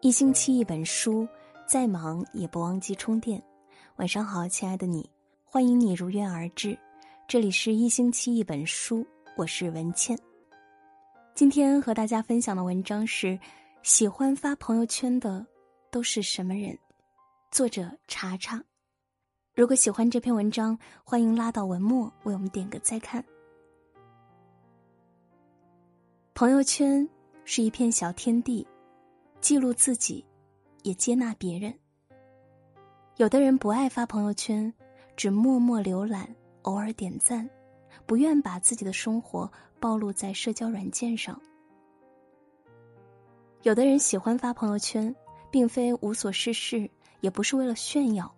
一星期一本书，再忙也不忘记充电。晚上好，亲爱的你，欢迎你如约而至。这里是一星期一本书，我是文倩。今天和大家分享的文章是：喜欢发朋友圈的都是什么人？作者查查。如果喜欢这篇文章，欢迎拉到文末为我们点个再看。朋友圈是一片小天地。记录自己，也接纳别人。有的人不爱发朋友圈，只默默浏览，偶尔点赞，不愿把自己的生活暴露在社交软件上。有的人喜欢发朋友圈，并非无所事事，也不是为了炫耀，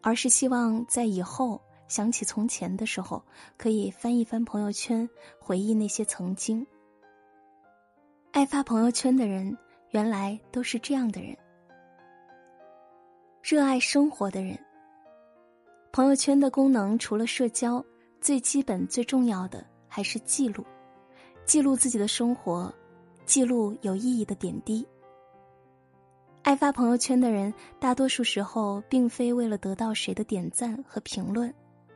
而是希望在以后想起从前的时候，可以翻一翻朋友圈，回忆那些曾经。爱发朋友圈的人。原来都是这样的人，热爱生活的人。朋友圈的功能除了社交，最基本、最重要的还是记录，记录自己的生活，记录有意义的点滴。爱发朋友圈的人，大多数时候并非为了得到谁的点赞和评论，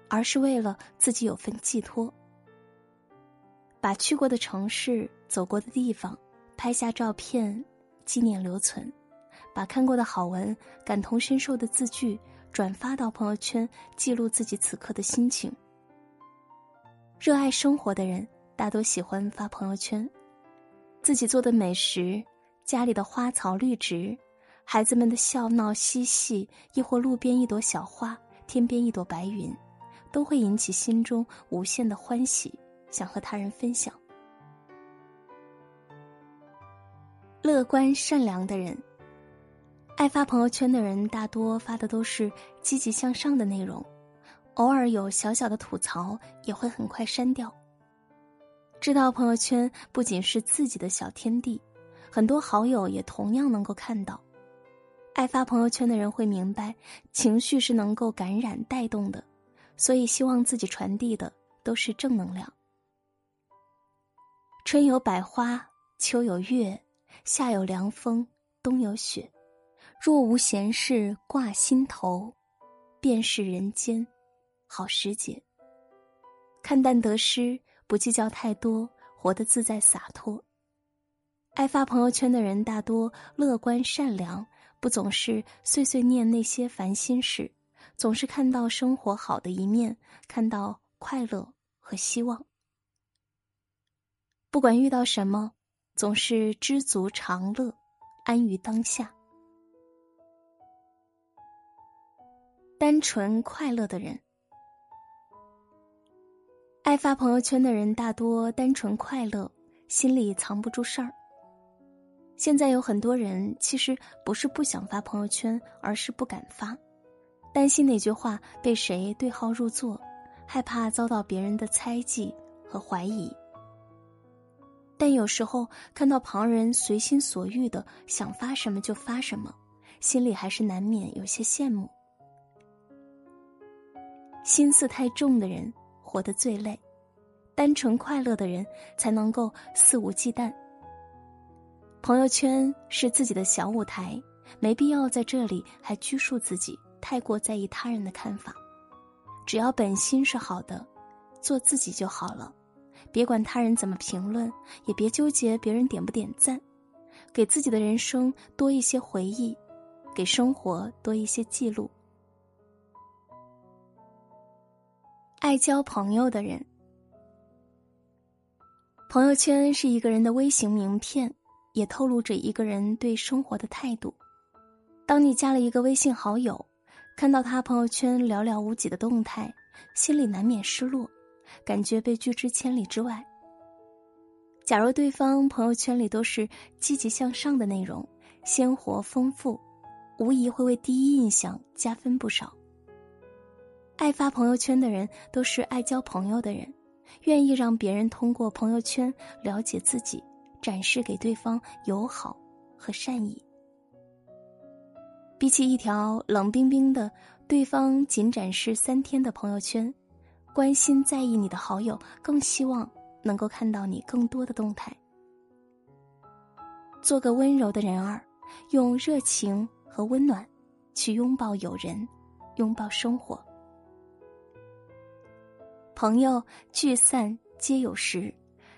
而是为了自己有份寄托，把去过的城市、走过的地方拍下照片。纪念留存，把看过的好文、感同身受的字句转发到朋友圈，记录自己此刻的心情。热爱生活的人大多喜欢发朋友圈，自己做的美食、家里的花草绿植、孩子们的笑闹嬉戏，亦或路边一朵小花、天边一朵白云，都会引起心中无限的欢喜，想和他人分享。乐观善良的人，爱发朋友圈的人，大多发的都是积极向上的内容，偶尔有小小的吐槽，也会很快删掉。知道朋友圈不仅是自己的小天地，很多好友也同样能够看到。爱发朋友圈的人会明白，情绪是能够感染带动的，所以希望自己传递的都是正能量。春有百花，秋有月。夏有凉风，冬有雪。若无闲事挂心头，便是人间好时节。看淡得失，不计较太多，活得自在洒脱。爱发朋友圈的人大多乐观善良，不总是碎碎念那些烦心事，总是看到生活好的一面，看到快乐和希望。不管遇到什么。总是知足常乐，安于当下。单纯快乐的人，爱发朋友圈的人大多单纯快乐，心里藏不住事儿。现在有很多人其实不是不想发朋友圈，而是不敢发，担心那句话被谁对号入座，害怕遭到别人的猜忌和怀疑。但有时候看到旁人随心所欲的想发什么就发什么，心里还是难免有些羡慕。心思太重的人活得最累，单纯快乐的人才能够肆无忌惮。朋友圈是自己的小舞台，没必要在这里还拘束自己，太过在意他人的看法。只要本心是好的，做自己就好了。别管他人怎么评论，也别纠结别人点不点赞，给自己的人生多一些回忆，给生活多一些记录。爱交朋友的人，朋友圈是一个人的微型名片，也透露着一个人对生活的态度。当你加了一个微信好友，看到他朋友圈寥寥无几的动态，心里难免失落。感觉被拒之千里之外。假如对方朋友圈里都是积极向上的内容，鲜活丰富，无疑会为第一印象加分不少。爱发朋友圈的人都是爱交朋友的人，愿意让别人通过朋友圈了解自己，展示给对方友好和善意。比起一条冷冰冰的、对方仅展示三天的朋友圈。关心在意你的好友，更希望能够看到你更多的动态。做个温柔的人儿，用热情和温暖去拥抱友人，拥抱生活。朋友聚散皆有时，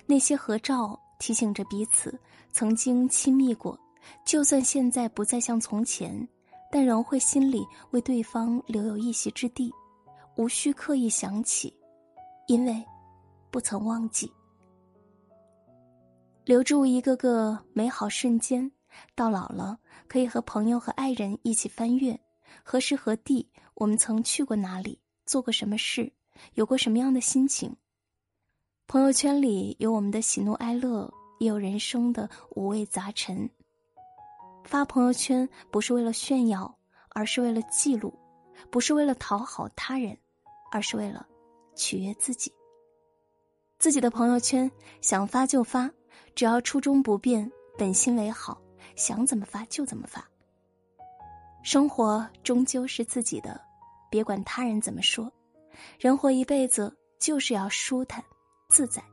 那些合照提醒着彼此曾经亲密过。就算现在不再像从前，但仍会心里为对方留有一席之地，无需刻意想起，因为不曾忘记。留住一个个美好瞬间，到老了可以和朋友和爱人一起翻阅何时何地，我们曾去过哪里，做过什么事，有过什么样的心情。朋友圈里有我们的喜怒哀乐，也有人生的五味杂陈。发朋友圈不是为了炫耀，而是为了记录；不是为了讨好他人，而是为了取悦自己。自己的朋友圈想发就发。只要初衷不变，本心为好，想怎么发就怎么发。生活终究是自己的，别管他人怎么说。人活一辈子，就是要舒坦、自在。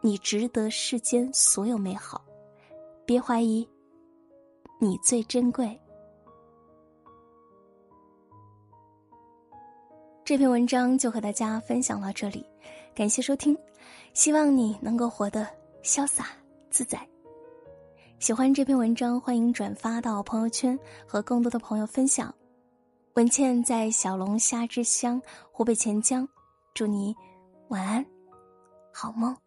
你值得世间所有美好，别怀疑，你最珍贵。这篇文章就和大家分享到这里，感谢收听，希望你能够活得。潇洒自在。喜欢这篇文章，欢迎转发到朋友圈，和更多的朋友分享。文倩在小龙虾之乡湖北潜江，祝你晚安，好梦。